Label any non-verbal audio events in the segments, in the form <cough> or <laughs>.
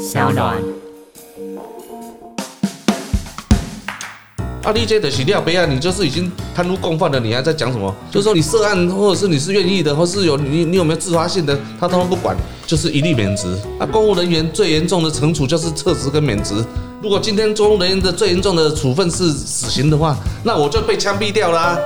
小暖。啊，你这的是料杯啊，你就是已经贪污共犯了，你还在讲什么？就是说你涉案，或者是你是愿意的，或是有你你有没有自发性的，他通通不管，就是一律免职。啊，公务人员最严重的惩处就是撤职跟免职。如果今天公务人员的最严重的处分是死刑的话，那我就被枪毙掉啦。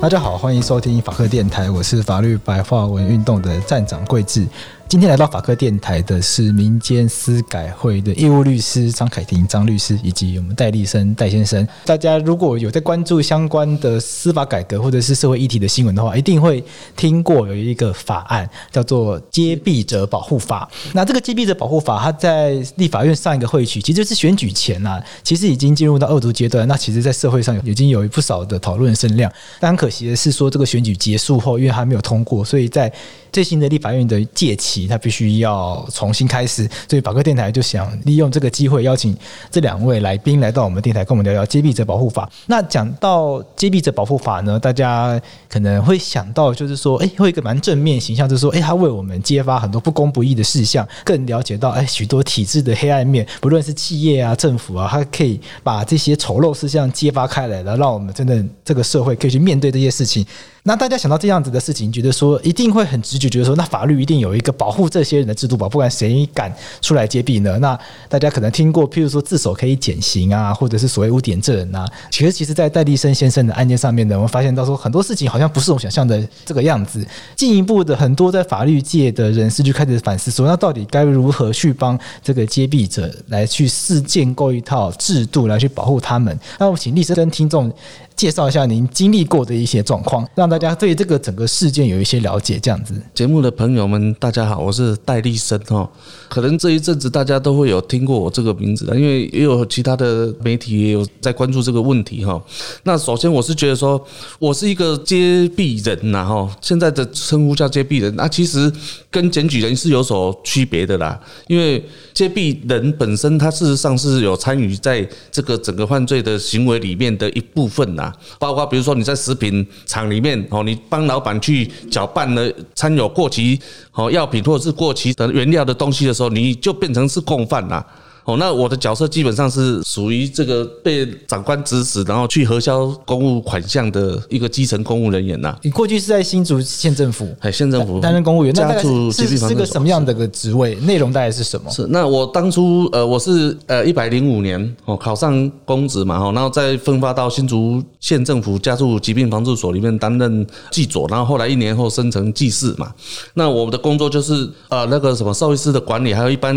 大家好，欢迎收听法客电台，我是法律白话文运动的站长桂智。今天来到法科电台的是民间司改会的业务律师张凯婷张律师，以及我们戴立生戴先生。大家如果有在关注相关的司法改革或者是社会议题的新闻的话，一定会听过有一个法案叫做《揭弊者保护法》。那这个《揭弊者保护法》，它在立法院上一个会期，其实是选举前啊，其实已经进入到二读阶段。那其实，在社会上已经有不少的讨论声量。但很可惜的是，说这个选举结束后，因为还没有通过，所以在最新的立法院的届期，他必须要重新开始，所以法客电台就想利用这个机会，邀请这两位来宾来到我们电台，跟我们聊聊《揭弊者保护法》。那讲到《揭弊者保护法》呢，大家可能会想到，就是说，哎，会一个蛮正面形象，就是说，哎，他为我们揭发很多不公不义的事项，更了解到，哎，许多体制的黑暗面，不论是企业啊、政府啊，他可以把这些丑陋事项揭发开来，然后让我们真的这个社会可以去面对这些事情。那大家想到这样子的事情，觉得说一定会很直觉觉得说，那法律一定有一个保护这些人的制度吧？不管谁敢出来揭弊呢？那大家可能听过，譬如说自首可以减刑啊，或者是所谓污点证人啊。其实，其实，在戴立生先生的案件上面呢，我们发现到说很多事情好像不是我们想象的这个样子。进一步的，很多在法律界的人士就开始反思说，那到底该如何去帮这个揭弊者来去试建构一套制度来去保护他们？那我请律师跟听众。介绍一下您经历过的一些状况，让大家对这个整个事件有一些了解。这样子，节目的朋友们，大家好，我是戴立生哈。可能这一阵子大家都会有听过我这个名字的，因为也有其他的媒体也有在关注这个问题哈。那首先我是觉得说，我是一个揭弊人呐哈。现在的称呼叫揭弊人，那其实跟检举人是有所区别的啦。因为揭弊人本身他事实上是有参与在这个整个犯罪的行为里面的一部分呐。包括比如说你在食品厂里面哦，你帮老板去搅拌了掺有过期哦药品或者是过期的原料的东西的时候，你就变成是共犯了。哦，那我的角色基本上是属于这个被长官指使，然后去核销公务款项的一个基层公务人员呐。你过去是在新竹县政府，哎，县政府担任公务员，那大概是是是个什么样的个职位？内容大概是什么？是那我当初呃，我是呃一百零五年哦考上公职嘛哈，然后再分发到新竹县政府家畜疾病防治所里面担任技佐，然后后来一年后升成技士嘛。那我们的工作就是呃那个什么兽医师的管理，还有一般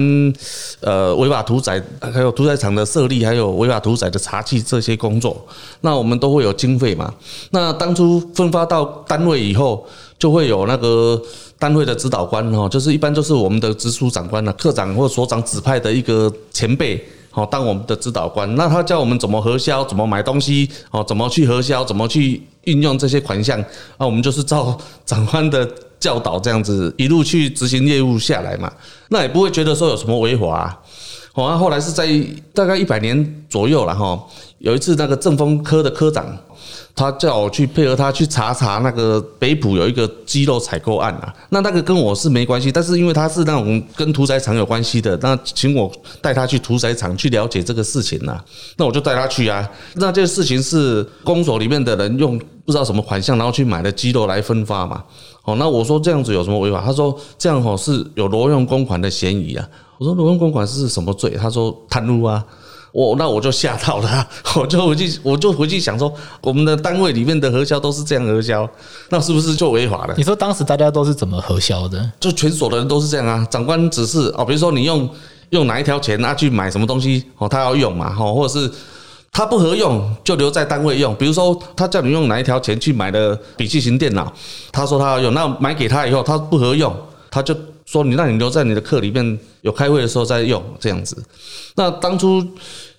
呃违法屠宰还有屠宰场的设立，还有违法屠宰的查缉这些工作，那我们都会有经费嘛。那当初分发到单位以后，就会有那个单位的指导官哈，就是一般就是我们的直属长官了，科长或所长指派的一个前辈，好当我们的指导官。那他教我们怎么核销，怎么买东西，哦，怎么去核销，怎么去运用这些款项，那我们就是照 <laughs> 长官的教导这样子一路去执行业务下来嘛。那也不会觉得说有什么违法。哦，后来是在大概一百年左右了哈。有一次，那个政风科的科长，他叫我去配合他去查查那个北埔有一个鸡肉采购案啊。那那个跟我是没关系，但是因为他是那种跟屠宰场有关系的，那请我带他去屠宰场去了解这个事情呐。那我就带他去啊。那这事情是公所里面的人用不知道什么款项，然后去买了鸡肉来分发嘛。哦，那我说这样子有什么违法？他说这样吼是有挪用公款的嫌疑啊。我说挪用公款是什么罪？他说贪污啊！我那我就吓到了，<laughs> 我就回去我就回去想说，我们的单位里面的核销都是这样核销，那是不是就违法了？你说当时大家都是怎么核销的？就全所的人都是这样啊！长官指示哦，比如说你用用哪一条钱啊去买什么东西哦，他要用嘛，哦，或者是他不合用就留在单位用。比如说他叫你用哪一条钱去买的笔记型电脑，他说他要用，那买给他以后他不合用，他就。说你让你留在你的课里面，有开会的时候再用这样子。那当初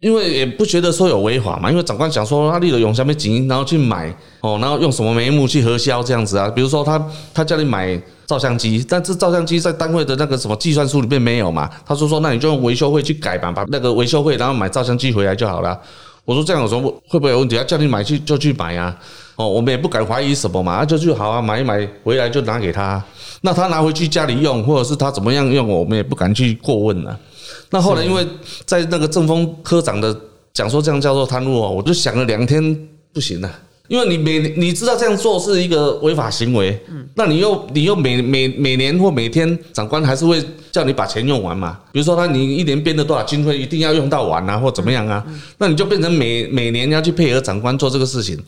因为也不觉得说有违法嘛，因为长官讲说他立了用下面紧，然后去买哦，然后用什么眉目去核销这样子啊？比如说他他叫你买照相机，但是照相机在单位的那个什么计算书里面没有嘛？他说说那你就用维修费去改吧，把那个维修费然后买照相机回来就好了。我说这样有什么会不会有问题？要叫你买去就去买啊。哦，我们也不敢怀疑什么嘛，就去好啊，买一买回来就拿给他。那他拿回去家里用，或者是他怎么样用，我们也不敢去过问了。那后来因为在那个正风科长的讲说这样叫做贪污哦，我就想了两天，不行了。因为你每你知道这样做是一个违法行为，嗯，那你又你又每每每年或每天长官还是会叫你把钱用完嘛？比如说他你一年编了多少经费，一定要用到完啊，或怎么样啊？那你就变成每每年要去配合长官做这个事情。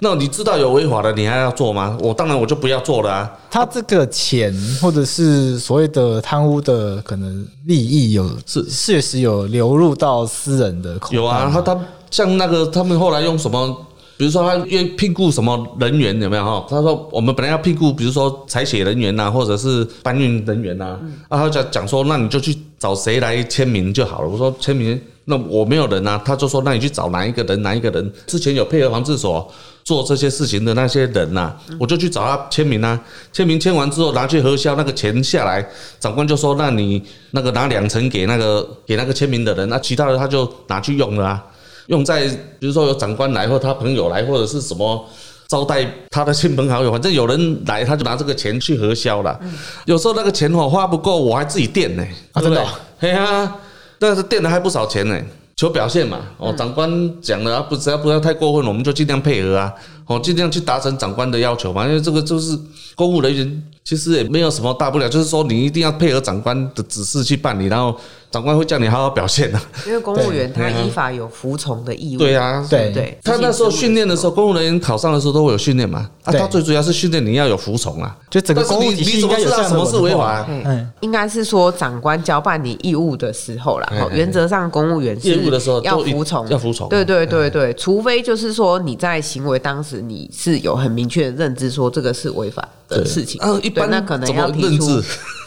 那你知道有违法的，你还要做吗？我当然我就不要做了啊。他这个钱或者是所谓的贪污的可能利益有是确实有流入到私人的口袋。有啊，他他像那个他们后来用什么？比如说，他愿意聘雇什么人员有没有哈？他说我们本来要聘雇，比如说采血人员呐，或者是搬运人员呐。啊，他就讲说，那你就去找谁来签名就好了。我说签名，那我没有人啊。他就说，那你去找哪一个人？哪一个人之前有配合防治所做这些事情的那些人呐？我就去找他签名啊。签名签完之后拿去核销，那个钱下来，长官就说，那你那个拿两成给那个给那个签名的人，那其他的他就拿去用了啊。用在比如说有长官来或他朋友来或者是什么招待他的亲朋好友，反正有人来他就拿这个钱去核销了。有时候那个钱我花不够，我还自己垫呢，对不对？嘿呀，但是垫了还不少钱呢。求表现嘛，哦，长官讲了啊，不只要不要太过分，我们就尽量配合啊，哦，尽量去达成长官的要求嘛，因为这个就是公务人员，其实也没有什么大不了，就是说你一定要配合长官的指示去办理，然后。长官会叫你好好表现的，因为公务员他依法有服从的义务。对啊，对对。他那时候训练的时候，公务人员考上的时候都会有训练嘛。啊，他最主要是训练你要有服从啊。就整个公务体系应该有什么是违法？嗯，应该是说长官交办你义务的时候啦。原则上公务员义务的时候要服从，要服从。对对对对，除非就是说你在行为当时你是有很明确的认知，说这个是违法的事情。啊，一般那可能要提出。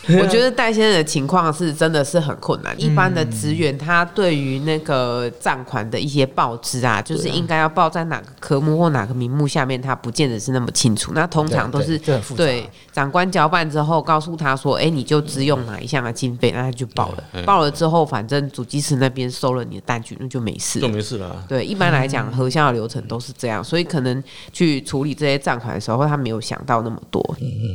<laughs> 我觉得戴先生的情况是真的是很困难。一般的职员他对于那个账款的一些报支啊，就是应该要报在哪个科目或哪个名目下面，他不见得是那么清楚。那通常都是对长官交办之后，告诉他说：“哎，你就只用哪一项的经费，那他就报了。报了之后，反正主机室那边收了你的单据，那就没事，就没事了。对，一般来讲核销的流程都是这样，所以可能去处理这些账款的时候，他没有想到那么多。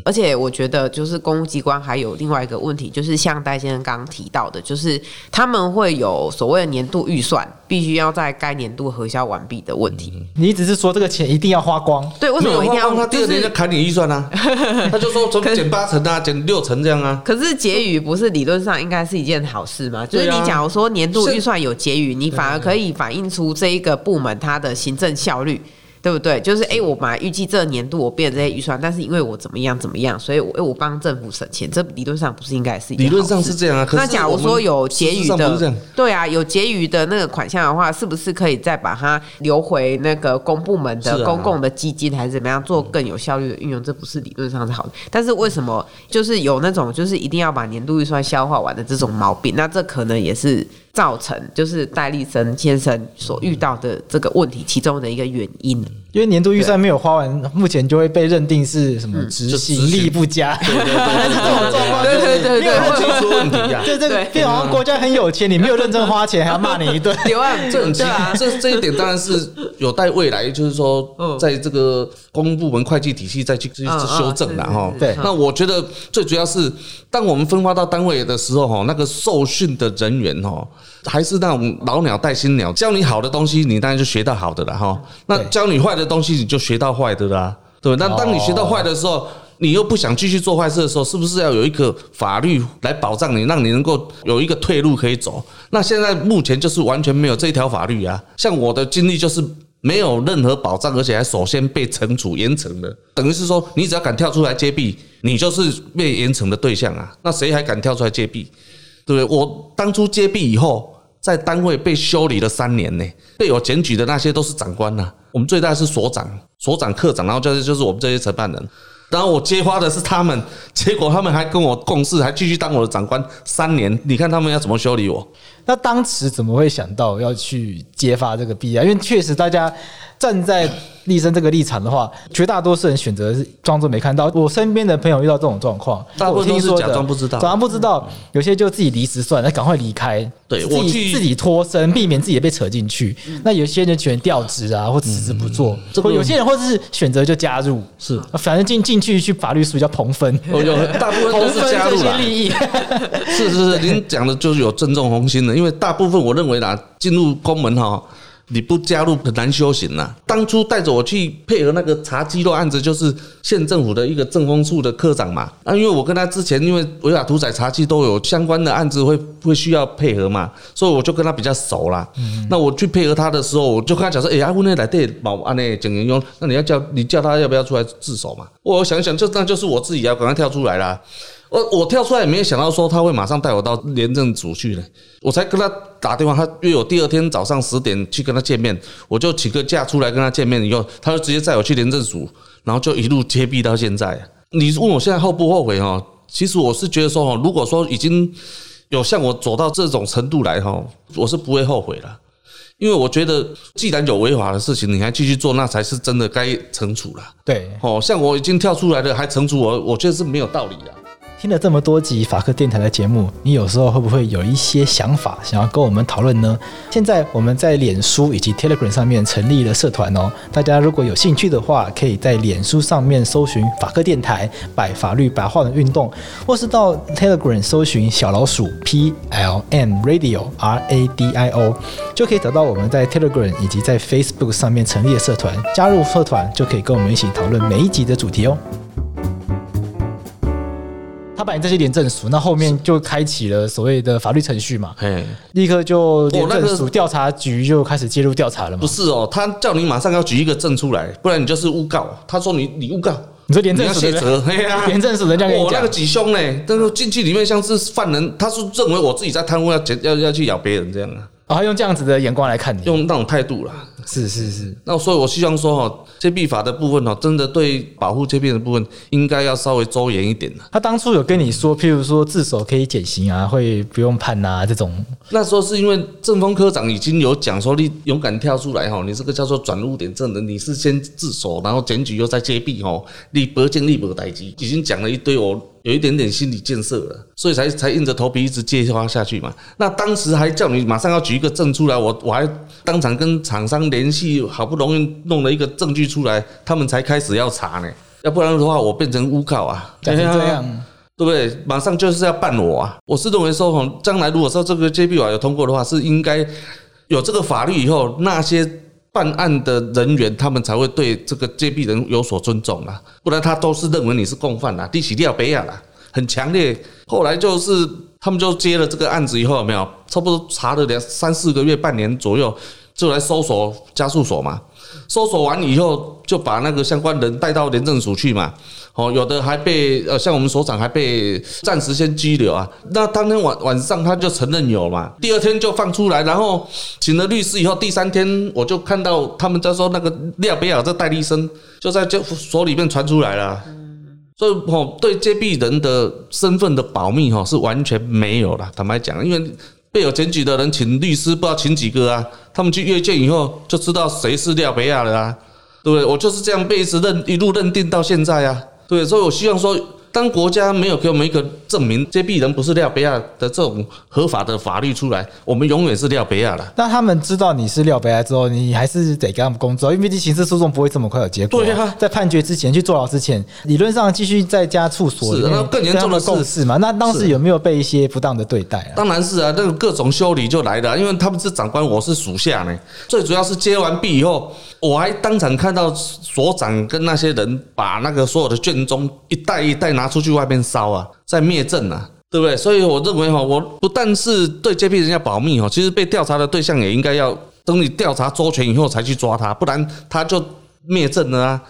而且我觉得，就是公务机关还有。另外一个问题就是，像戴先生刚刚提到的，就是他们会有所谓的年度预算，必须要在该年度核销完毕的问题。你只是说这个钱一定要花光？对，为什么一定要？他第二年就砍你预算啊？<laughs> 他就说从减八成啊，减六成这样啊。可是结余不是理论上应该是一件好事吗？就是你假如说年度预算有结余，你反而可以反映出这一个部门它的行政效率。对不对？就是哎，我本来预计这年度我变这些预算，但是因为我怎么样怎么样，所以我哎我帮政府省钱，这理论上不是应该是？理论上是这样啊。可是那假如说有结余的，对啊，有结余的那个款项的话，是不是可以再把它留回那个公部门的公共的基金，还是怎么样做更有效率的运用？这不是理论上是好的。但是为什么就是有那种就是一定要把年度预算消化完的这种毛病？那这可能也是。造成就是戴立森先生所遇到的这个问题其中的一个原因，因为年度预算没有花完，目前就会被认定是什么执行。力不佳，对对对，对对对，没有出问题呀，<laughs> 对这个，变好像国家很有钱，你没有认真花钱，还要骂你一顿，有啊这很奇怪，这这一点当然是有待未来，就是说，在这个公部门会计体系再去去修正了哈。对，那我觉得最主要是，当我们分发到单位的时候哈，那个受训的人员哈。还是那种老鸟带新鸟，教你好的东西，你当然就学到好的了哈。那教你坏的东西，你就学到坏的啦，对不对？那当你学到坏的时候，你又不想继续做坏事的时候，是不是要有一个法律来保障你，让你能够有一个退路可以走？那现在目前就是完全没有这一条法律啊。像我的经历就是没有任何保障，而且还首先被惩处严惩的，等于是说你只要敢跳出来揭弊，你就是被严惩的对象啊。那谁还敢跳出来揭弊？对不对？我当初揭弊以后。在单位被修理了三年呢，被我检举的那些都是长官呐。我们最大的是所长、所长、科长，然后就是就是我们这些承办人。然后我揭发的是他们，结果他们还跟我共事，还继续当我的长官三年。你看他们要怎么修理我？那当时怎么会想到要去揭发这个弊案？因为确实大家站在立身这个立场的话，绝大多数人选择是装作没看到。我身边的朋友遇到这种状况，大部分都是假装不知道，假装不知道。有些就自己离职算了，赶快离开。对，自己自己脱身，避免自己也被扯进去。那有些人选调职啊，或辞职不做。或有些人或者是选择就加入，是反正进进去去法律术叫同分。有大部分都是加入 <laughs> 利益。是 <laughs> 是是，您讲的就是有正中红心的，因为大部分我认为啦，进入公门哈。你不加入很难修行呐。当初带着我去配合那个查鸡肉案子，就是县政府的一个政风处的科长嘛。啊，因为我跟他之前因为违法屠宰查缉都有相关的案子会会需要配合嘛，所以我就跟他比较熟啦。那我去配合他的时候，我就跟他讲说：“哎，阿温内来对保安呢，警员用，那你要叫你叫他要不要出来自首嘛？”我想想，就那就是我自己要赶快跳出来啦。我我跳出来也没有想到说他会马上带我到廉政组去了，我才跟他打电话，他约我第二天早上十点去跟他见面，我就请个假出来跟他见面以后，他就直接载我去廉政署，然后就一路接弊到现在。你问我现在后不后悔哈？其实我是觉得说哈，如果说已经有像我走到这种程度来哈，我是不会后悔了，因为我觉得既然有违法的事情，你还继续做，那才是真的该惩处了。对，哦，像我已经跳出来了，还惩处我，我觉得是没有道理的。听了这么多集法客电台的节目，你有时候会不会有一些想法想要跟我们讨论呢？现在我们在脸书以及 Telegram 上面成立了社团哦，大家如果有兴趣的话，可以在脸书上面搜寻法客电台，百法律白话文运动，或是到 Telegram 搜寻小老鼠 P L M Radio R A D I O，就可以找到我们在 Telegram 以及在 Facebook 上面成立的社团，加入社团就可以跟我们一起讨论每一集的主题哦。他把你这些廉政署，那后面就开启了所谓的法律程序嘛，立刻就廉政署调查局就开始介入调查了嘛。不是哦，他叫你马上要举一个证出来，不然你就是诬告。他说你你诬告，你说廉政署的人，廉政署人家跟你讲，我那个几凶呢？但是进去里面像是犯人，他是认为我自己在贪污，要要要去咬别人这样啊。哦，他用这样子的眼光来看你，用那种态度啦。是是是，那所以我希望说哈，揭弊法的部分哈，真的对保护揭弊的部分，应该要稍微周延一点。他当初有跟你说，譬如说自首可以减刑啊，会不用判啊这种。那时候是因为正风科长已经有讲说，你勇敢跳出来哈，你这个叫做转入点证人，你是先自首，然后检举又再揭弊哈，你不见立不待机，已经讲了一堆我。有一点点心理建设了，所以才才硬着头皮一直接发下去嘛。那当时还叫你马上要举一个证出来，我我还当场跟厂商联系，好不容易弄了一个证据出来，他们才开始要查呢。要不然的话，我变成诬告啊，这样对不对？马上就是要办我啊！我是认为说，哈，将来如果说这个 JB 法有通过的话，是应该有这个法律以后，那些办案的人员他们才会对这个揭弊人有所尊重啊。不然他都是认为你是共犯啊，低起掉北亚啦。很强烈，后来就是他们就接了这个案子以后，有没有差不多查了两三四个月、半年左右，就来搜索加速所嘛。搜索完以后，就把那个相关人带到廉政署去嘛。哦，有的还被呃，像我们所长还被暂时先拘留啊。那当天晚晚上他就承认有嘛，第二天就放出来，然后请了律师以后，第三天我就看到他们在说那个廖北亚这代理生就在监所里面传出来了。所以吼，对揭弊人的身份的保密哈是完全没有了。坦白讲，因为被有检举的人请律师，不知道请几个啊？他们去约见以后，就知道谁是廖北亚了啊？对不对？我就是这样被一直认一路认定到现在啊。对，所以我希望说。当国家没有给我们一个证明，揭弊人不是廖北亚的这种合法的法律出来，我们永远是廖北亚了。那他们知道你是廖北亚之后，你还是得给他们工作，因为这刑事诉讼不会这么快有结果。对啊，在判决之前去坐牢之前，理论上继续在家处所，是那更严重的共事嘛？那当时有没有被一些不当的对待啊？当然是啊，那个各种修理就来了，因为他们是长官，我是属下呢。最主要是接完毕以后，我还当场看到所长跟那些人把那个所有的卷宗一袋一袋拿出去外面烧。啊，在灭证啊，对不对？所以我认为哈，我不但是对这批人要保密哈，其实被调查的对象也应该要等你调查周全以后才去抓他，不然他就灭证了啊。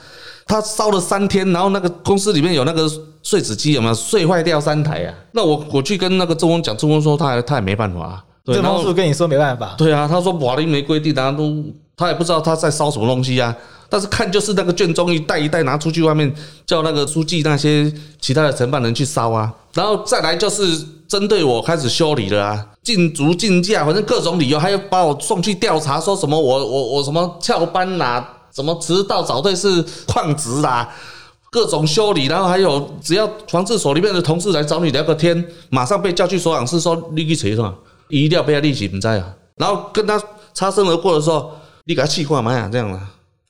他烧了三天，然后那个公司里面有那个碎纸机有没有碎坏掉三台啊？那我我去跟那个周峰讲，周峰说他他也没办法。政风是跟你说没办法？对啊，他说法律没规定，他都他也不知道他在烧什么东西啊。但是看就是那个卷宗一袋一袋拿出去外面，叫那个书记那些其他的承办人去烧啊，然后再来就是针对我开始修理了啊，禁足禁驾，反正各种理由，还要把我送去调查，说什么我我我什么翘班呐、啊，什么迟到早退是旷职啦，各种修理，然后还有只要防治所里面的同事来找你聊个天，马上被叫去所长室说你去谁是吧？一定要被他立即不在啊，然后跟他擦身而过的时候，你给他气挂嘛呀？这样啊，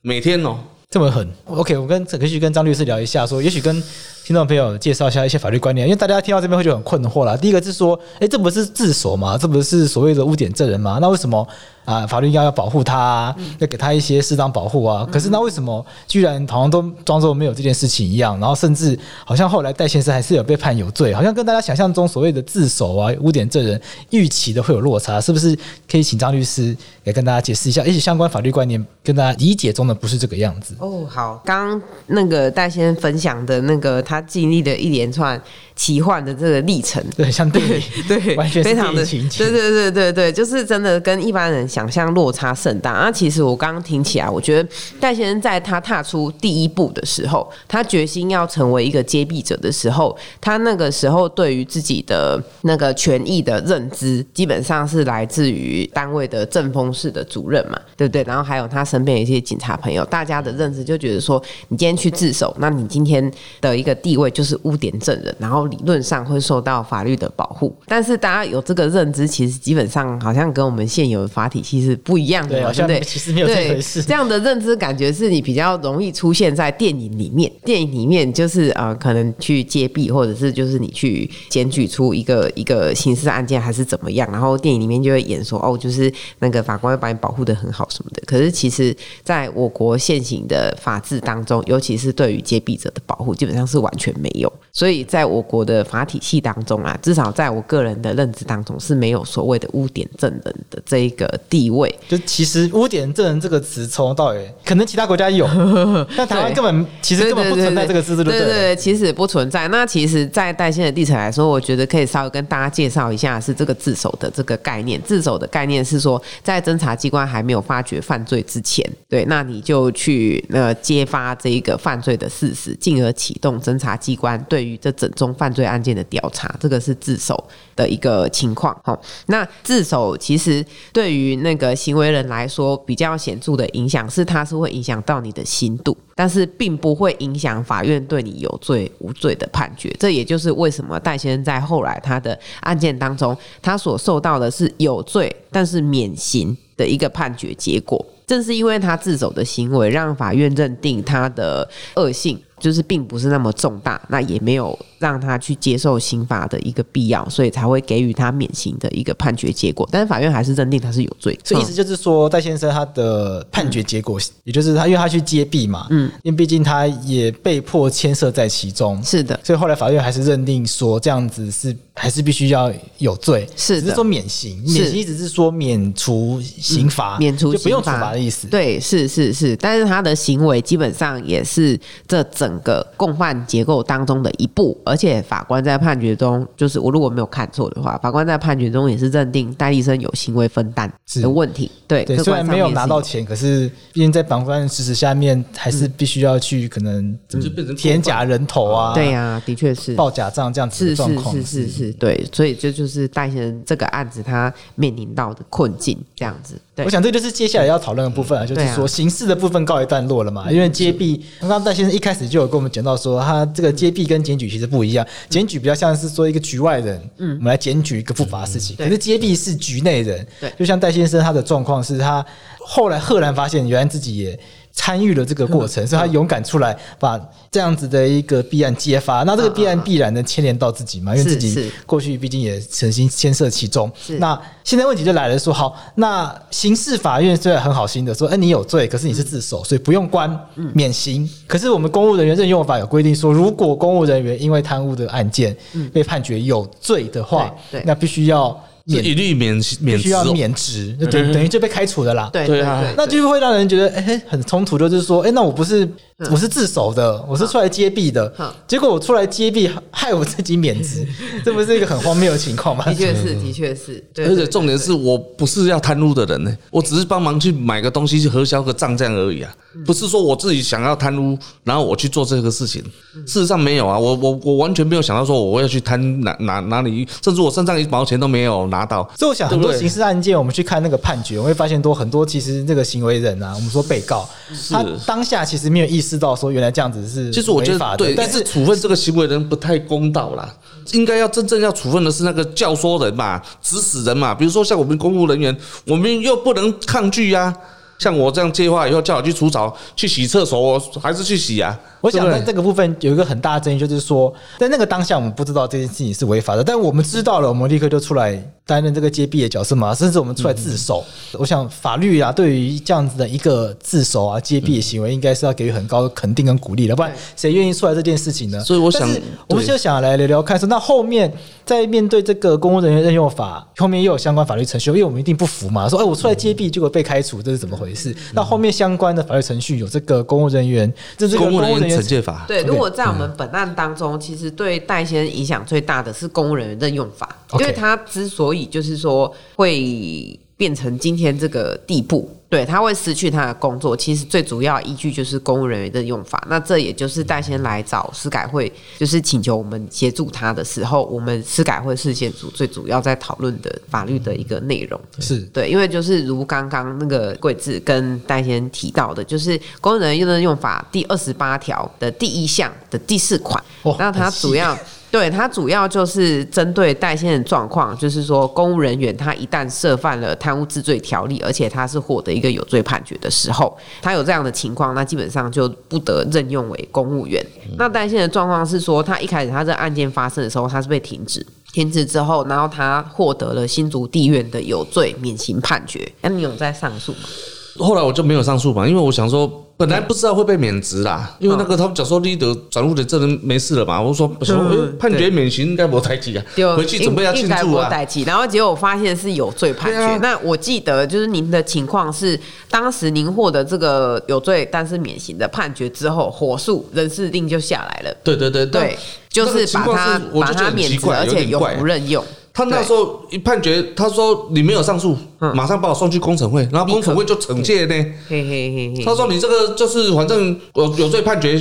每天哦、这么狠。OK，我跟可以去跟张律师聊一下，说也许跟。听众朋友，介绍一下一些法律观念，因为大家听到这边会觉得很困惑啦。第一个是说，诶，这不是自首吗？这不是所谓的污点证人吗？那为什么啊，法律应该要保护他、啊，要给他一些适当保护啊？可是那为什么居然好像都装作没有这件事情一样？然后甚至好像后来戴先生还是有被判有罪，好像跟大家想象中所谓的自首啊、污点证人预期的会有落差，是不是？可以请张律师也跟大家解释一下，而且相关法律观念跟大家理解中的不是这个样子。哦，好，刚刚那个戴先生分享的那个。他经历的一连串奇幻的这个历程，对，像 <laughs> 电影，对，完全非常的对对对对对，就是真的跟一般人想象落差甚大。啊，其实我刚刚听起来，我觉得戴先生在他踏出第一步的时候，他决心要成为一个接弊者的时候，他那个时候对于自己的那个权益的认知，基本上是来自于单位的政风室的主任嘛，对不对？然后还有他身边的一些警察朋友，大家的认知就觉得说，你今天去自首，那你今天的一个地位就是污点证人，然后理论上会受到法律的保护。但是大家有这个认知，其实基本上好像跟我们现有的法体系是不一样的，对，不对其实没有这回事。这样的认知感觉是你比较容易出现在电影里面。电影里面就是呃，可能去揭弊，或者是就是你去检举出一个一个刑事案件还是怎么样，然后电影里面就会演说哦，就是那个法官会把你保护的很好什么的。可是其实在我国现行的法制当中，尤其是对于揭弊者的保护，基本上是完全没有，所以在我国的法体系当中啊，至少在我个人的认知当中是没有所谓的污点证人的这一个地位。就其实污点证人这个词从头到尾，可能其他国家有，<laughs> 但台湾根本其实根本不存在这个字，对对对，其实不存在。那其实，在戴先生的历程来说，我觉得可以稍微跟大家介绍一下，是这个自首的这个概念。自首的概念是说，在侦查机关还没有发觉犯罪之前，对，那你就去呃揭发这一个犯罪的事实，进而启动侦查机关对于这整宗犯犯罪案件的调查，这个是自首的一个情况。好，那自首其实对于那个行为人来说，比较显著的影响是，它是会影响到你的心度，但是并不会影响法院对你有罪无罪的判决。这也就是为什么戴先生在后来他的案件当中，他所受到的是有罪但是免刑的一个判决结果。正是因为他自首的行为，让法院认定他的恶性。就是并不是那么重大，那也没有让他去接受刑罚的一个必要，所以才会给予他免刑的一个判决结果。但是法院还是认定他是有罪，所以意思就是说，戴先生他的判决结果，也就是他因为他去揭弊嘛，嗯，因为毕竟他也被迫牵涉在其中，是的，所以后来法院还是认定说这样子是还是必须要有罪，是的，只是说免刑，免刑意思是说免除刑罚，免除就不用处罚的意思，对，是是是，但是他的行为基本上也是这整。整个共犯结构当中的一步，而且法官在判决中，就是我如果没有看错的话，法官在判决中也是认定戴立生有行为分担的问题。对，对，虽然没有拿到钱，可是毕竟在绑犯事实下面，还是必须要去可能就变成填假人头啊。对呀，的确是报假账这样子的状况。是是是是是，对，所以这就是戴先生这个案子他面临到的困境，这样子。对，我想这就是接下来要讨论的部分啊，就是说刑事的部分告一段落了嘛，因为揭弊，刚刚戴先生一开始就。就有跟我们讲到说，他这个揭弊跟检举其实不一样，检举比较像是说一个局外人，嗯，我们来检举一个不法的事情，可是揭弊是局内人，对，就像戴先生他的状况是他后来赫然发现，原来自己也。参与了这个过程，所以他勇敢出来把这样子的一个弊案揭发。那这个弊案必然能牵连到自己嘛？因为自己过去毕竟也曾经牵涉其中。那现在问题就来了，说好，那刑事法院虽然很好心的说，哎，你有罪，可是你是自首，所以不用关，免刑。可是我们公务人员任用法有规定说，如果公务人员因为贪污的案件被判决有罪的话，那必须要。一律免免需要免职，就等等于就被开除的啦。对对啊，那就会让人觉得哎、欸、很冲突，就是说哎、欸，那我不是我是自首的，我是出来揭弊的，结果我出来揭弊害我自己免职，<laughs> 这不是一个很荒谬的情况吗？的确是，的确是。而且重点是我不是要贪污的人呢，我只是帮忙去买个东西去核销个账这样而已啊，不是说我自己想要贪污，然后我去做这个事情。事实上没有啊，我我我完全没有想到说我要去贪哪哪哪里，甚至我身上一毛钱都没有拿。拿到。所以我想很多刑事案件，我们去看那个判决，我会发现多很多其实这个行为人啊，我们说被告，他当下其实没有意识到说原来这样子是。其实我觉得对，但是处分这个行为人不太公道啦。应该要真正要处分的是那个教唆人嘛，指使人嘛。比如说像我们公务人员，我们又不能抗拒呀。像我这样接话以后，叫我去除草、去洗厕所，我还是去洗啊。我想在这个部分有一个很大的争议，就是说，在那个当下我们不知道这件事情是违法的，但我们知道了，我们立刻就出来担任这个揭弊的角色嘛，甚至我们出来自首。我想法律啊，对于这样子的一个自首啊、揭弊的行为，应该是要给予很高的肯定跟鼓励的，不然谁愿意出来这件事情呢？所以我想，我们就想来聊聊看，说那后面在面对这个公务人员任用法，后面又有相关法律程序，因为我们一定不服嘛，说哎，我出来揭弊结果被开除，这是怎么回事？那后面相关的法律程序有这个公务人员，这是公务人员。惩戒法对，如果在我们本案当中，其实对戴先生影响最大的是公务人员任用法，因为他之所以就是说会变成今天这个地步，对，他会失去他的工作，其实最主要依据就是公务人员的用法。那这也就是戴先来找司改会，就是请求我们协助他的时候，我们司改会事件组最主要在讨论的法律的一个内容是对，因为就是如刚刚那个桂智跟戴先提到的，就是公务人员用的用法第二十八条的第一项的第四款，那它主要。对，它主要就是针对代先生状况，就是说公务人员他一旦涉犯了贪污治罪条例，而且他是获得一个有罪判决的时候，他有这样的情况，那基本上就不得任用为公务员。那代先生的状况是说，他一开始他这案件发生的时候，他是被停职，停职之后，然后他获得了新竹地院的有罪免刑判决。那你有在上诉吗？后来我就没有上诉嘛，因为我想说。本来不知道会被免职啦，因为那个他们讲说你的转入的这人没事了嘛，我说不行，判决免刑应该没代志啊，回去准备要庆祝啊。然后结果我发现是有罪判决。那我记得就是您的情况是，当时您获得这个有罪但是免刑的判决之后，火速人事令就下来了。对对对对，就是把他把他免职，而且永不任用。他那时候一判决，他说你没有上诉，马上把我送去工程会，然后工程会就惩戒呢。他说你这个就是反正有有罪判决。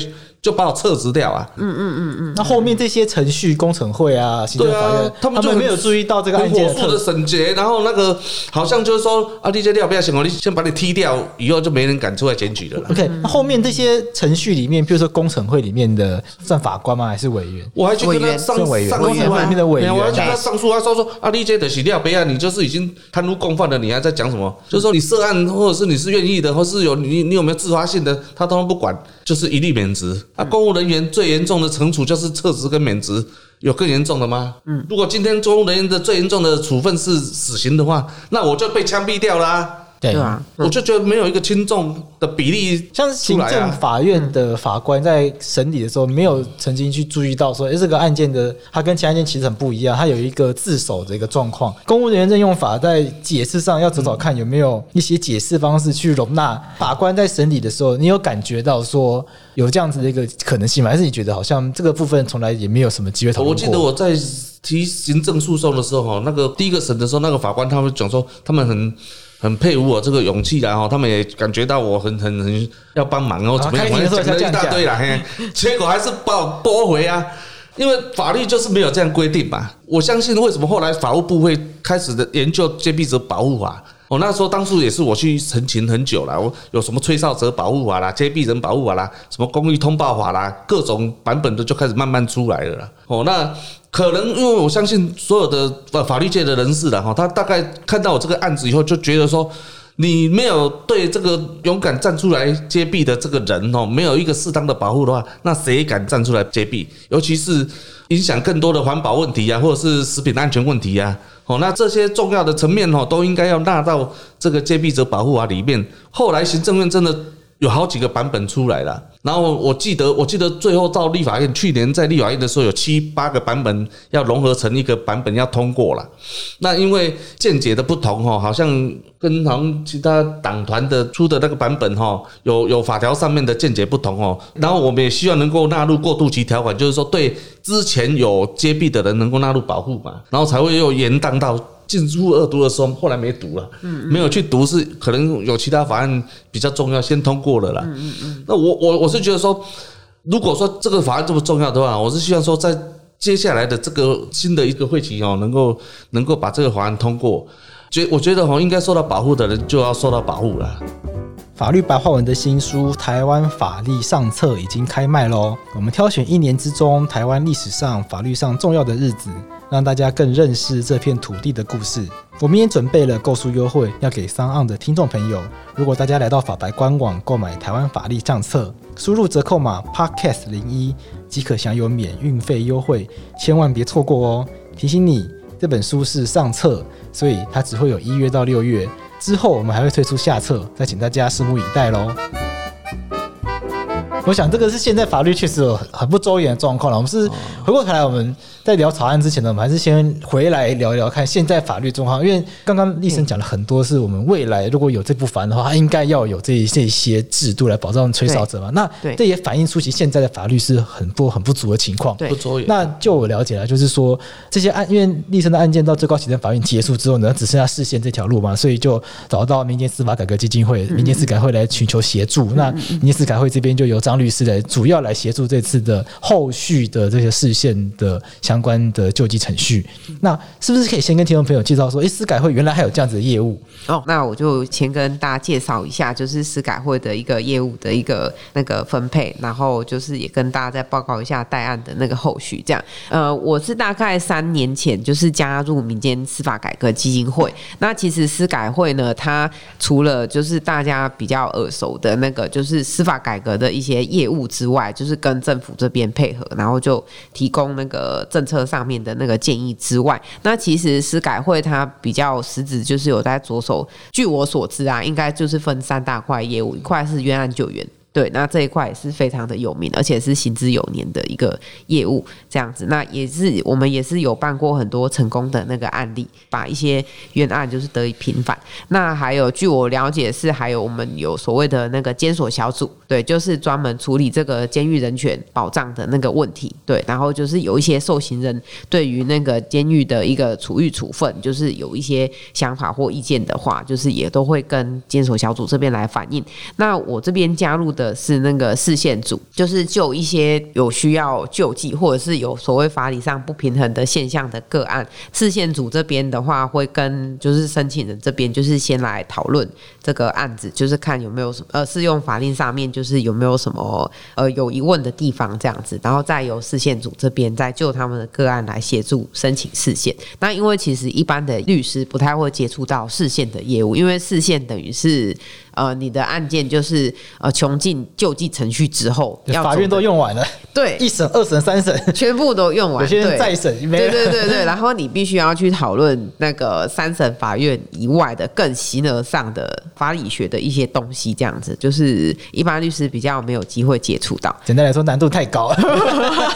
就把我撤职掉啊！嗯嗯嗯嗯。那后面这些程序，工程会啊，行政法院，他们就没有注意到这个案件的审结，然后那个好像就是说啊，你这料不要行，我你先把你踢掉，以后就没人敢出来检举了。OK，那后面这些程序里面，比如说工程会里面的算法官吗？还是委员？我还去跟他上委员，上诉里面的委员，我还去跟他上诉啊，说说啊，你这的是料不要，你就是已经贪污共犯了，你还在讲什么？就是说你涉案，或者是你是愿意的，或是有你你有没有自发性的，他通通不管，就是一律免职啊，公务人员。最严重的惩处就是撤职跟免职，有更严重的吗？嗯，如果今天公务人员的最严重的处分是死刑的话，那我就被枪毙掉了啊。对啊，我就觉得没有一个轻重的比例，像是行政法院的法官在审理的时候，没有曾经去注意到说，哎，这个案件的它跟其他案件其实很不一样，它有一个自首的一个状况。公务人员任用法在解释上要找找看有没有一些解释方式去容纳法官在审理的时候，你有感觉到说有这样子的一个可能性吗？还是你觉得好像这个部分从来也没有什么机会讨论过？我记得我在提行政诉讼的时候，哈，那个第一个审的时候，那个法官他们讲说，他们很。很佩服我这个勇气，然后他们也感觉到我很很很要帮忙哦，怎么样？讲了一大堆了，嘿，结果还是把我驳回啊，因为法律就是没有这样规定嘛。我相信为什么后来法务部会开始的研究揭弊者保护法。哦那时候当初也是我去陈情很久了，我有什么吹哨者保护法啦、揭弊人保护法啦、什么公益通报法啦，各种版本的就开始慢慢出来了。哦，那。可能因为我相信所有的法律界的人士了哈，他大概看到我这个案子以后，就觉得说你没有对这个勇敢站出来揭弊的这个人哦，没有一个适当的保护的话，那谁敢站出来揭弊？尤其是影响更多的环保问题啊，或者是食品安全问题呀，哦，那这些重要的层面哦，都应该要纳到这个揭弊者保护法里面。后来行政院真的。有好几个版本出来了，然后我记得，我记得最后到立法院，去年在立法院的时候，有七八个版本要融合成一个版本要通过了。那因为见解的不同哈，好像跟好像其他党团的出的那个版本哈，有有法条上面的见解不同哦。然后我们也希望能够纳入过渡期条款，就是说对之前有揭弊的人能够纳入保护嘛，然后才会又延宕到。进入二读的时候，后来没读了，没有去读是可能有其他法案比较重要，先通过了啦。嗯嗯嗯。那我我我是觉得说，如果说这个法案这么重要的话，我是希望说在。接下来的这个新的一个会期哦，能够能够把这个法案通过，觉我觉得哦，应该受到保护的人就要受到保护了。法律白话文的新书《台湾法律上册》已经开卖喽！我们挑选一年之中台湾历史上、法律上重要的日子，让大家更认识这片土地的故事。我们也准备了购书优惠，要给 SoundOn 的听众朋友。如果大家来到法白官网购买《台湾法律上册》，输入折扣码 Podcast 零一即可享有免运费优惠，千万别错过哦！提醒你，这本书是上册，所以它只会有一月到六月。之后我们还会推出下册，再请大家拭目以待喽。我想这个是现在法律确实有很不周延的状况了。我们是回过头来我们。在聊草案之前呢，我们还是先回来聊一聊看现在法律状况。因为刚刚立生讲了很多，是我们未来如果有这部法案的话，它应该要有这这些制度来保障吹哨者嘛。那这也反映出其现在的法律是很多很不足的情况。不足。那就我了解了，就是说这些案，因为立生的案件到最高行政法院结束之后呢，只剩下释宪这条路嘛，所以就找到民间司法改革基金会、民间司改会来寻求协助。那民间司改会这边就由张律师来主要来协助这次的后续的这些释宪的相。相关的救济程序，那是不是可以先跟听众朋友介绍说，哎，司改会原来还有这样子的业务？哦，那我就先跟大家介绍一下，就是司改会的一个业务的一个那个分配，然后就是也跟大家再报告一下待案的那个后续。这样，呃，我是大概三年前就是加入民间司法改革基金会。那其实司改会呢，它除了就是大家比较耳熟的那个就是司法改革的一些业务之外，就是跟政府这边配合，然后就提供那个政车上面的那个建议之外，那其实司改会它比较实质就是有在着手。据我所知啊，应该就是分三大块业务，一块是冤案救援。对，那这一块也是非常的有名，而且是行之有年的一个业务，这样子。那也是我们也是有办过很多成功的那个案例，把一些冤案就是得以平反。那还有，据我了解是还有我们有所谓的那个监所小组，对，就是专门处理这个监狱人权保障的那个问题。对，然后就是有一些受刑人对于那个监狱的一个处遇处分，就是有一些想法或意见的话，就是也都会跟监所小组这边来反映。那我这边加入的。是那个视线组，就是就一些有需要救济或者是有所谓法理上不平衡的现象的个案，视线组这边的话会跟就是申请人这边就是先来讨论这个案子，就是看有没有什么呃适用法令上面就是有没有什么呃有疑问的地方这样子，然后再由视线组这边再就他们的个案来协助申请视线。那因为其实一般的律师不太会接触到视线的业务，因为视线等于是。呃，你的案件就是呃穷尽救济程序之后，法院都用完了，<laughs> 对，一审、二审、三审全部都用完，有些人再审，对对对对，然后你必须要去讨论那个三审法院以外的更形而上的法理学的一些东西，这样子就是一般律师比较没有机会接触到。简单来说，难度太高了，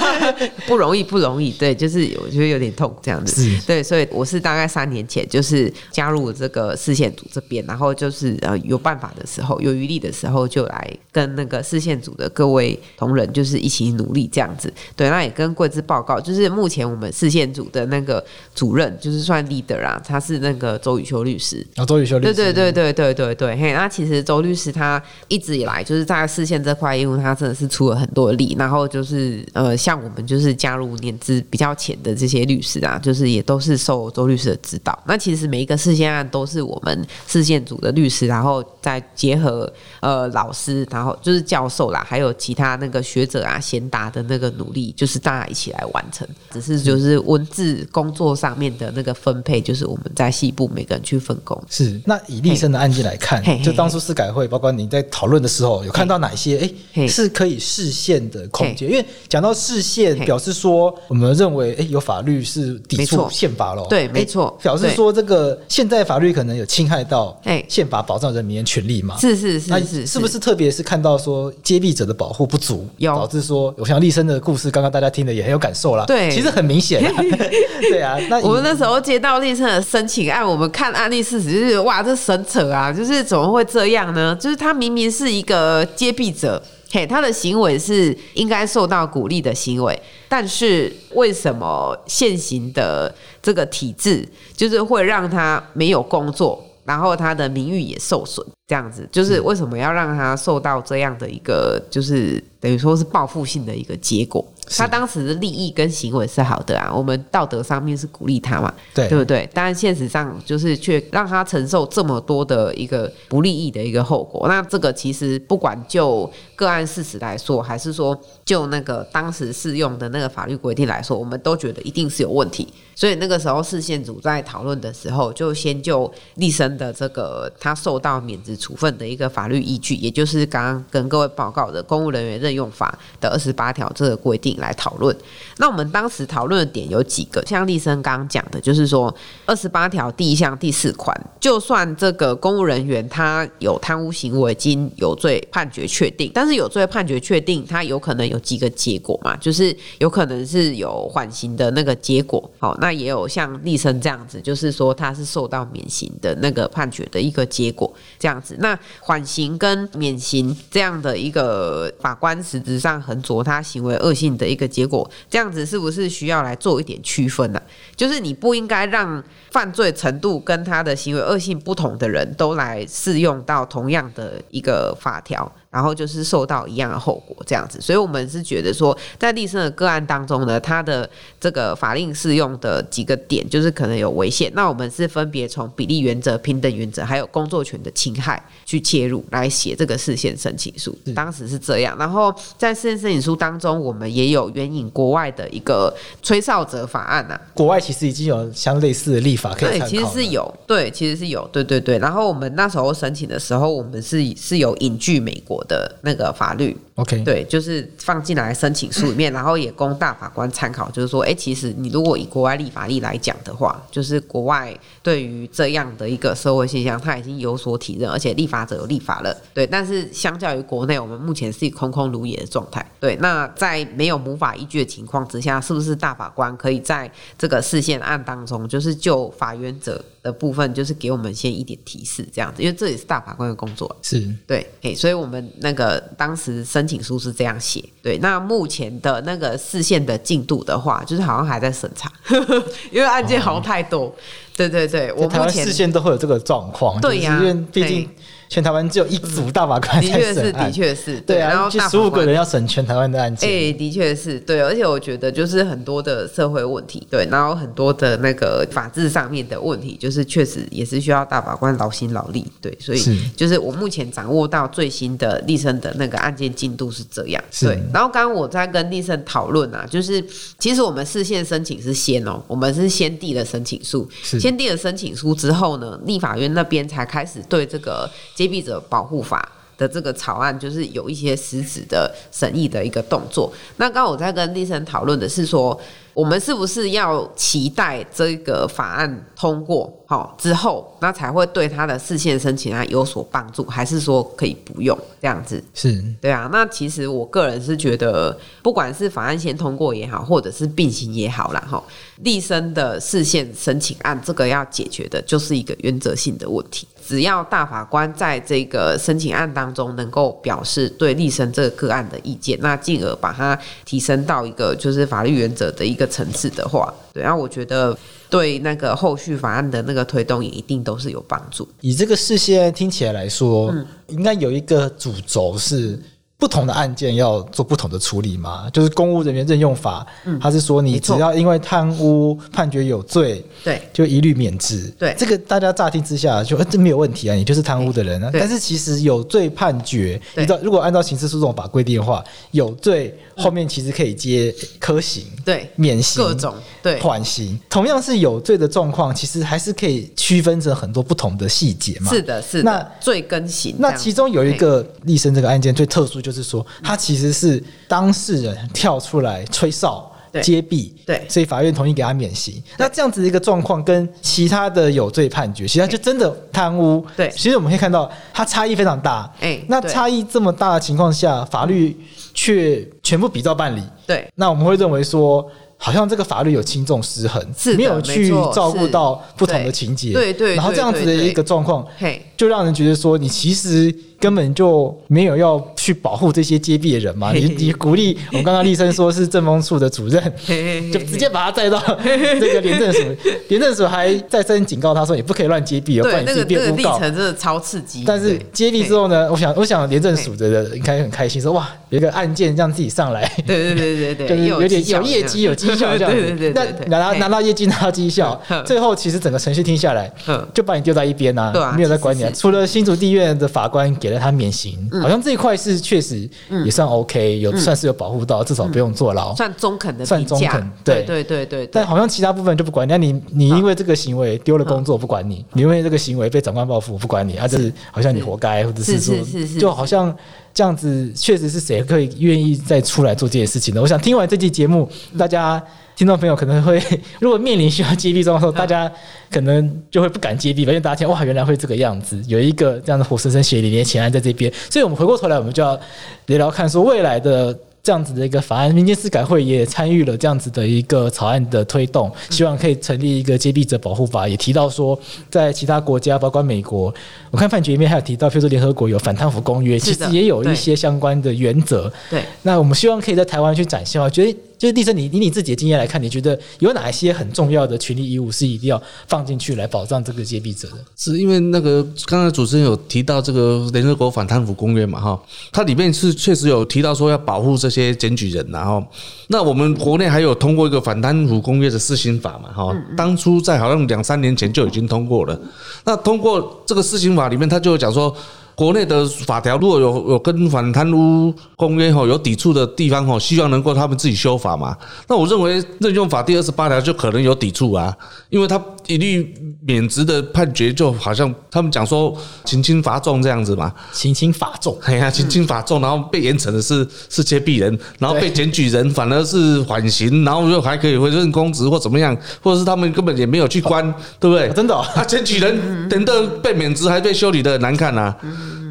<laughs> 不容易，不容易。对，就是我觉得有点痛这样子。对，所以我是大概三年前就是加入这个视线组这边，然后就是呃有办法。的时候有余力的时候，就来跟那个视线组的各位同仁，就是一起努力这样子。对，那也跟贵志报告，就是目前我们视线组的那个主任，就是算 leader 啊，他是那个周宇修律师。啊、哦，周宇修律师，对对对对对对对。嘿，那其实周律师他一直以来就是在视线这块因为，他真的是出了很多力。然后就是呃，像我们就是加入年资比较浅的这些律师啊，就是也都是受周律师的指导。那其实每一个视线案都是我们视线组的律师，然后在结合呃老师，然后就是教授啦，还有其他那个学者啊、贤达的那个努力，就是大家一起来完成。只是就是文字工作上面的那个分配，就是我们在细部每个人去分工。是那以立身的案件来看，就当初司改会，包括你在讨论的时候，有看到哪些哎是可以视线的空间？因为讲到视线，表示说我们认为哎有法律是抵触宪法了，对，没错，表示说这个现在法律可能有侵害到哎宪法保障人民的权利嘛？是是是，是，是不是特别是看到说接弊者的保护不足，导致说，我想立生的故事，刚刚大家听的也很有感受啦。对，其实很明显。<laughs> <laughs> 对啊，那我们那时候接到立生的申请案，我们看案例事实就是，哇，这神扯啊！就是怎么会这样呢？就是他明明是一个接弊者，嘿，他的行为是应该受到鼓励的行为，但是为什么现行的这个体制，就是会让他没有工作？然后他的名誉也受损，这样子就是为什么要让他受到这样的一个，就是等于说是报复性的一个结果。他当时的利益跟行为是好的啊，我们道德上面是鼓励他嘛，对对不对？但现实上就是却让他承受这么多的一个不利益的一个后果。那这个其实不管就个案事实来说，还是说就那个当时适用的那个法律规定来说，我们都觉得一定是有问题。所以那个时候释宪组在讨论的时候，就先就立森的这个他受到免职处分的一个法律依据，也就是刚刚跟各位报告的《公务人员任用法》的二十八条这个规定来讨论。那我们当时讨论的点有几个，像立生刚刚讲的，就是说二十八条第一项第四款，就算这个公务人员他有贪污行为，经有罪判决确定，但是有罪判决确定，他有可能有几个结果嘛，就是有可能是有缓刑的那个结果。好，那也有像立生这样子，就是说他是受到免刑的那个判决的一个结果，这样子。那缓刑跟免刑这样的一个法官实质上衡酌他行为恶性的一个结果，这样子是不是需要来做一点区分呢、就是你不应该让犯罪程度跟他的行为恶性不同的人都来适用到同样的一个法条。然后就是受到一样的后果，这样子，所以我们是觉得说，在立身的个案当中呢，他的这个法令适用的几个点，就是可能有违宪。那我们是分别从比例原则、平等原则，还有工作权的侵害去切入来写这个事件申请书。当时是这样。然后在事件申请书当中，我们也有援引国外的一个吹哨者法案呐、啊。国外其实已经有相类似的立法可以。对，其实是有。对，其实是有。对对对。然后我们那时候申请的时候，我们是是有引据美国我的那个法律。，OK，对，就是放进来申请书里面，<laughs> 然后也供大法官参考。就是说，哎，其实你如果以国外立法例来讲的话，就是国外对于这样的一个社会现象，他已经有所体认，而且立法者有立法了。对，但是相较于国内，我们目前是以空空如也的状态。对，那在没有母法依据的情况之下，是不是大法官可以在这个事件案当中，就是就法源者的部分，就是给我们先一点提示，这样子，因为这也是大法官的工作。是对，哎，所以我们那个。当时申请书是这样写，对。那目前的那个视线的进度的话，就是好像还在审查，<laughs> 因为案件好像太多。哦、对对对，我目前视线都会有这个状况，对呀、啊，因为毕竟。全台湾只有一组大法官在审案，的确是，的确是，对啊，然后十五个人要审全台湾的案件，哎、欸，的确是对，而且我觉得就是很多的社会问题，对，然后很多的那个法制上面的问题，就是确实也是需要大法官劳心劳力，对，所以就是我目前掌握到最新的立生的那个案件进度是这样，对，然后刚刚我在跟立生讨论啊，就是其实我们视线申请是先哦，我们是先递了申请书，先递了申请书之后呢，立法院那边才开始对这个。揭弊者保护法的这个草案，就是有一些实质的审议的一个动作。那刚刚我在跟立生讨论的是说，我们是不是要期待这个法案通过好之后，那才会对他的视线申请案有所帮助，还是说可以不用这样子？是对啊。那其实我个人是觉得，不管是法案先通过也好，或者是并行也好啦，哈，立生的视线申请案这个要解决的就是一个原则性的问题。只要大法官在这个申请案当中能够表示对立身这个个案的意见，那进而把它提升到一个就是法律原则的一个层次的话，对，然后我觉得对那个后续法案的那个推动也一定都是有帮助。以这个事先听起来来说，嗯，应该有一个主轴是。不同的案件要做不同的处理嘛？就是公务人员任用法，嗯，他是说你只要因为贪污判决有罪，对，就一律免职。对，这个大家乍听之下就这没有问题啊，你就是贪污的人啊。但是其实有罪判决，你知道，如果按照刑事诉讼法规定的话，有罪后面其实可以接科刑，对，免刑各种，对，缓刑。同样是有罪的状况，其实还是可以区分成很多不同的细节嘛。是的，是的。那罪跟刑，那其中有一个立身这个案件最特殊就。就是说，他其实是当事人跳出来吹哨揭弊，对，所以法院同意给他免刑。那这样子的一个状况，跟其他的有罪判决，其实他就真的贪污，对。其实我们可以看到，它差异非常大。哎，那差异这么大的情况下，法律却全部比照办理。对，那我们会认为说。好像这个法律有轻重失衡，是没有去照顾到不同的情节，对对，然后这样子的一个状况，嘿，就让人觉得说，你其实根本就没有要去保护这些接弊的人嘛。你你鼓励我们刚刚立生说是政风处的主任，<laughs> 就直接把他带到这个廉政署，<laughs> 廉政署还再三警告他说，你不可以乱接弊，哦不然你自己变诬告。历程真的超刺激。但是接弊之后呢，我想我想廉政署的人应该很开心，说哇，有一个案件让自己上来，对对对对对，<laughs> 就是有点有业绩有绩效这样子。对对对，那拿到拿到业绩拿到绩效，最后其实整个程序听下来，就把你丢在一边呐，没有在管你。除了新竹地院的法官给了他免刑，好像这一块是确实也算 OK，有算是有保护到，至少不用坐牢，算中肯的，算中肯。对。对对对。但好像其他部分就不管你，那你你因为这个行为丢了工作不管你，你因为这个行为被长官报复不管你，啊，就是好像你活该，或者是说，就好像这样子，确实是谁可以愿意再出来做这件事情呢？我想听完这期节目，大家。听众朋友可能会，<laughs> 如果面临需要接弊状况的时候，大家可能就会不敢接弊，因为大家听哇，原来会这个样子，有一个这样的活生生血淋淋的前案在这边，所以我们回过头来，我们就要聊聊看，说未来的。这样子的一个法案，民间司改会也参与了这样子的一个草案的推动，希望可以成立一个接弊者保护法。也提到说，在其他国家，包括美国，我看判决里面还有提到，譬如说联合国有反贪腐公约，其实也有一些相关的原则。对，那我们希望可以在台湾去展现。我觉得，就是丽蓁，你以你自己的经验来看，你觉得有哪一些很重要的权利义务是一定要放进去来保障这个接弊者的？是因为那个刚才主持人有提到这个联合国反贪腐公约嘛？哈，它里面是确实有提到说要保护这。这些检举人，然后那我们国内还有通过一个反贪腐公约的施行法嘛？哈，当初在好像两三年前就已经通过了。那通过这个施行法里面，他就讲说。国内的法条如果有有跟反贪污公约吼有抵触的地方吼，希望能够他们自己修法嘛。那我认为任用法第二十八条就可能有抵触啊，因为他一律免职的判决就好像他们讲说轻轻罚重这样子嘛，轻轻罚重，哎呀，轻轻罚重，然后被严惩的是是接弊人，然后被检举人 <laughs> 反而是缓刑，然后又还可以回任公职或怎么样，或者是他们根本也没有去关，对不对？真的啊，检举人等到被免职还被修理的难看呐。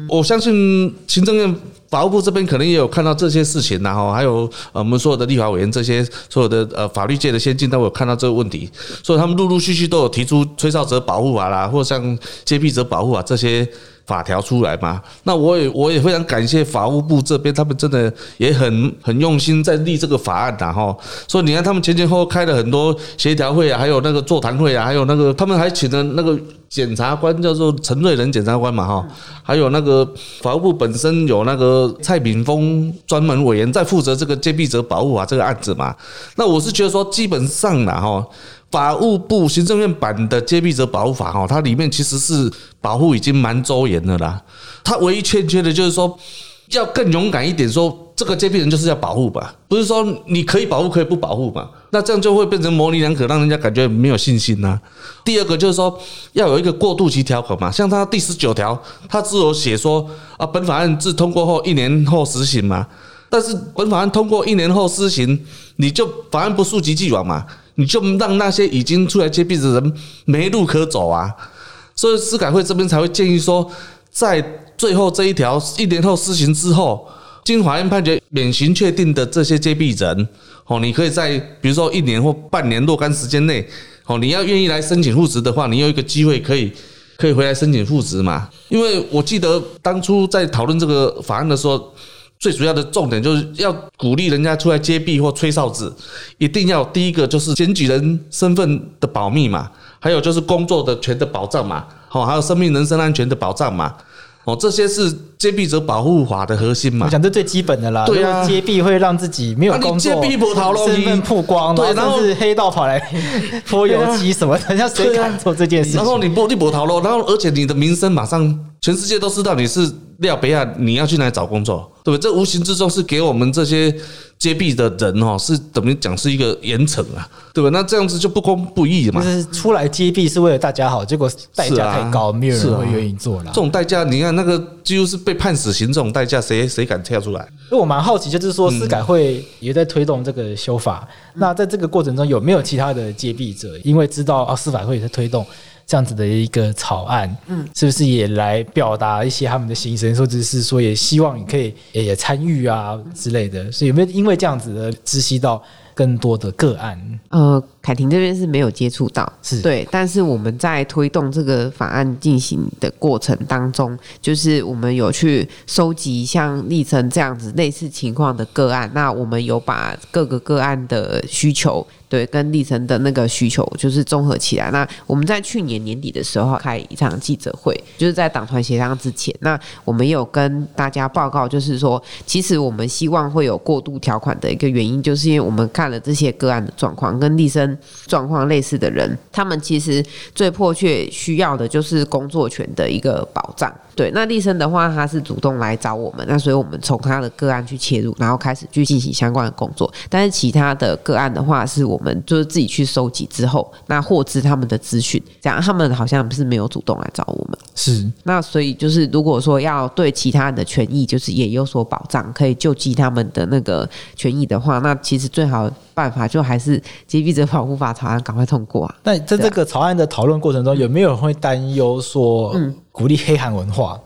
我相信行政院法务部这边可能也有看到这些事情，然后还有我们所有的立法委员这些所有的呃法律界的先进都有看到这个问题，所以他们陆陆续续都有提出吹哨者保护法啦，或像揭弊者保护法这些。法条出来嘛？那我也我也非常感谢法务部这边，他们真的也很很用心在立这个法案的哈。所以你看，他们前前后后开了很多协调会啊，还有那个座谈会啊，还有那个他们还请了那个检察官叫做陈瑞仁检察官嘛哈，还有那个法务部本身有那个蔡炳峰专门委员在负责这个接弊者保护法这个案子嘛。那我是觉得说，基本上呢哈。法务部行政院版的揭弊者保护法哈，它里面其实是保护已经蛮周延的啦。它唯一欠缺的就是说，要更勇敢一点，说这个揭弊人就是要保护吧，不是说你可以保护可以不保护嘛？那这样就会变成模棱两可，让人家感觉没有信心呐。第二个就是说，要有一个过渡期条款嘛，像它第十九条，它只有写说啊，本法案自通过后一年后实行嘛。但是本法案通过一年后施行，你就法案不溯及既往嘛？你就让那些已经出来接币的人没路可走啊！所以司改会这边才会建议说，在最后这一条一年后施行之后，经法院判决免刑确定的这些接币人，哦，你可以在比如说一年或半年若干时间内，哦，你要愿意来申请复职的话，你有一个机会可以可以回来申请复职嘛？因为我记得当初在讨论这个法案的时候。最主要的重点就是要鼓励人家出来接弊或吹哨子，一定要第一个就是检举人身份的保密嘛，还有就是工作的权的保障嘛，好，还有生命人身安全的保障嘛，哦，这些是接弊者保护法的核心嘛。我讲这最基本的啦，对啊，接弊会让自己没有工作，身份曝光，对，然后是黑道跑来泼油漆什么的，像谁敢做这件事？然后你不你不逃漏，然后而且你的名声马上全世界都知道你是。廖北亚，你要去哪里找工作？对不对？这无形之中是给我们这些接弊的人哦，是等于讲是一个严惩啊，对吧？那这样子就不公不义嘛。就是出来接弊是为了大家好，结果代价太高，没有人会愿意做了。这种代价，你看那个几乎是被判死刑，这种代价谁谁敢跳出来？因为我蛮好奇，就是说司改会也在推动这个修法，那在这个过程中有没有其他的接弊者，因为知道啊司改会也在推动？这样子的一个草案，嗯，是不是也来表达一些他们的心声，或者是说也希望你可以也也参与啊之类的？所以有没有因为这样子的知悉到更多的个案？呃，凯婷这边是没有接触到，是对，但是我们在推动这个法案进行的过程当中，就是我们有去收集像立成这样子类似情况的个案，那我们有把各个个案的需求。对，跟立成的那个需求就是综合起来。那我们在去年年底的时候开一场记者会，就是在党团协商之前。那我们有跟大家报告，就是说，其实我们希望会有过渡条款的一个原因，就是因为我们看了这些个案的状况，跟立生状况类似的人，他们其实最迫切需要的就是工作权的一个保障。对，那立生的话，他是主动来找我们，那所以我们从他的个案去切入，然后开始去进行相关的工作。但是其他的个案的话，是我们就是自己去收集之后，那获知他们的资讯，这样他们好像是没有主动来找我们。是，那所以就是如果说要对其他人的权益就是也有所保障，可以救济他们的那个权益的话，那其实最好的办法就还是揭弊者保护法草案赶快通过啊。那在这个草案的讨论过程中，有没有人会担忧说，嗯，鼓励黑韩文化？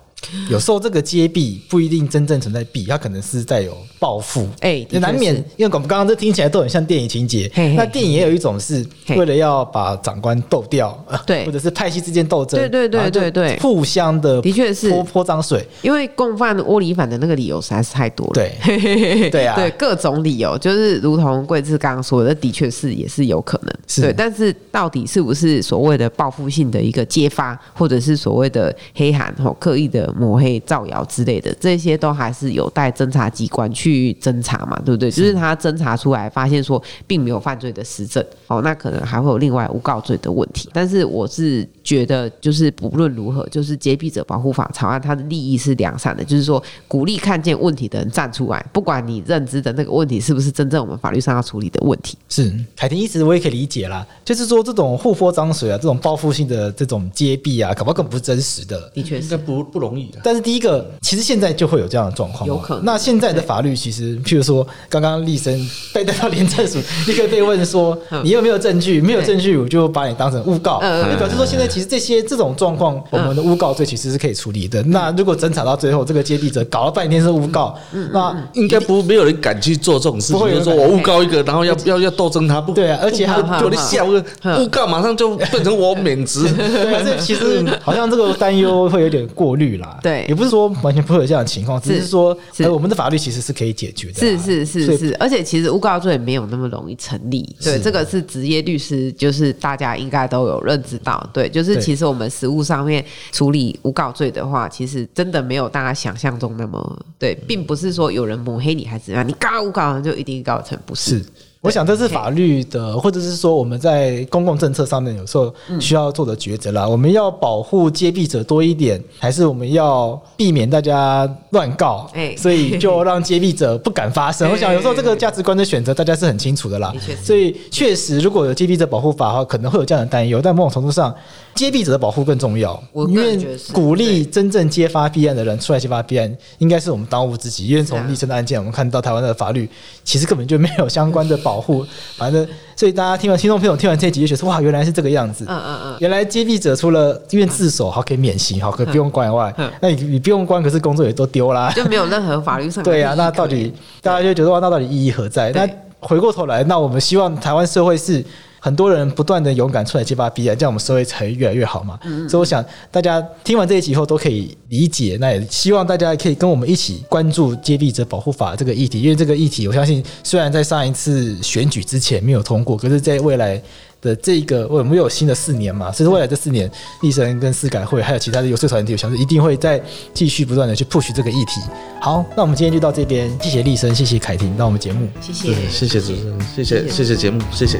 有时候这个揭弊不一定真正存在弊，它可能是带有报复。哎，也难免，因为我们刚刚这听起来都很像电影情节。那电影也有一种是为了要把长官斗掉，对，<laughs> 或者是派系之间斗争，对对对对对，互相的的确是泼泼脏水。因为共犯窝里反的那个理由实在是太多了。对对啊，对各种理由，就是如同贵志刚刚说的，的确是也是有可能。是，对，但是到底是不是所谓的报复性的一个揭发，或者是所谓的黑函吼刻意的？抹黑、造谣之类的，这些都还是有待侦查机关去侦查嘛，对不对？就是他侦查出来，发现说并没有犯罪的实证，哦，那可能还会有另外诬告罪的问题。但是我是觉得，就是不论如何，就是揭弊者保护法草案，它的利益是良善的，就是说鼓励看见问题的人站出来，不管你认知的那个问题是不是真正我们法律上要处理的问题。是凯婷意思我也可以理解啦，就是说这种互泼脏水啊，这种报复性的这种揭弊啊，可不可能不是真实的？的确是不不容易。但是第一个，其实现在就会有这样的状况，有可能。那现在的法律其实，譬如说，刚刚立生被带到廉政署，立刻被问说，<laughs> 你有没有证据？没有证据，我就把你当成诬告。也表示说，现在其实这些这种状况，我们的诬告罪其实是可以处理的。那如果侦查到最后，这个揭弊者搞了半天是诬告，那应该不没有人敢去做这种事情。不会说我诬告一个，然后要要要斗争他，不对啊，而且他有你笑个诬告，马上就变成我免职。<laughs> 对，<laughs> 这其实好像这个担忧会有点过虑啦。对，也不是说完全不会有这样的情况，只是说，是我们的法律其实是可以解决的。是是是是，而且其实诬告罪没有那么容易成立。对，这个是职业律师，就是大家应该都有认知到。对，就是其实我们实务上面处理诬告罪的话，其实真的没有大家想象中那么对，并不是说有人抹黑你还是怎样，你告诬告就一定告成不是。是我想这是法律的，或者是说我们在公共政策上面有时候需要做的抉择啦。我们要保护揭弊者多一点，还是我们要避免大家乱告？哎，所以 <laughs> 就让揭弊者不敢发声。我想有时候这个价值观的选择，大家是很清楚的啦。所以确实，如果有揭弊者保护法的话，可能会有这样的担忧。但某种程度上，揭弊者的保护更重要，我因为鼓励真正揭发弊案的人出来揭发弊案，应该是我们当务之急。因为从立成的案件，我们看到台湾的法律其实根本就没有相关的保护。<laughs> 反正，所以大家听完听众朋友听完这几集，就觉得哇，原来是这个样子。嗯嗯嗯，原来揭弊者除了因为自首好可以免刑，好可以不用关外，那你你不用关，可是工作也都丢啦，就没有任何法律上的。<laughs> 对啊，那到底大家就觉得哇，那到底意义何在？那回过头来，那我们希望台湾社会是。很多人不断的勇敢出来揭发弊案，这样我们社会才越来越好嘛。嗯嗯，所以我想大家听完这一集以后都可以理解，那也希望大家可以跟我们一起关注揭弊者保护法这个议题，因为这个议题我相信虽然在上一次选举之前没有通过，可是在未来的这个我们有新的四年嘛，所以说未来这四年，立生跟司改会还有其他的有色团体，我相信一定会再继续不断的去 push 这个议题。好，那我们今天就到这边，谢谢立生，谢谢凯婷，到我们节目，谢谢，谢谢主持人，谢谢谢谢节目，谢谢。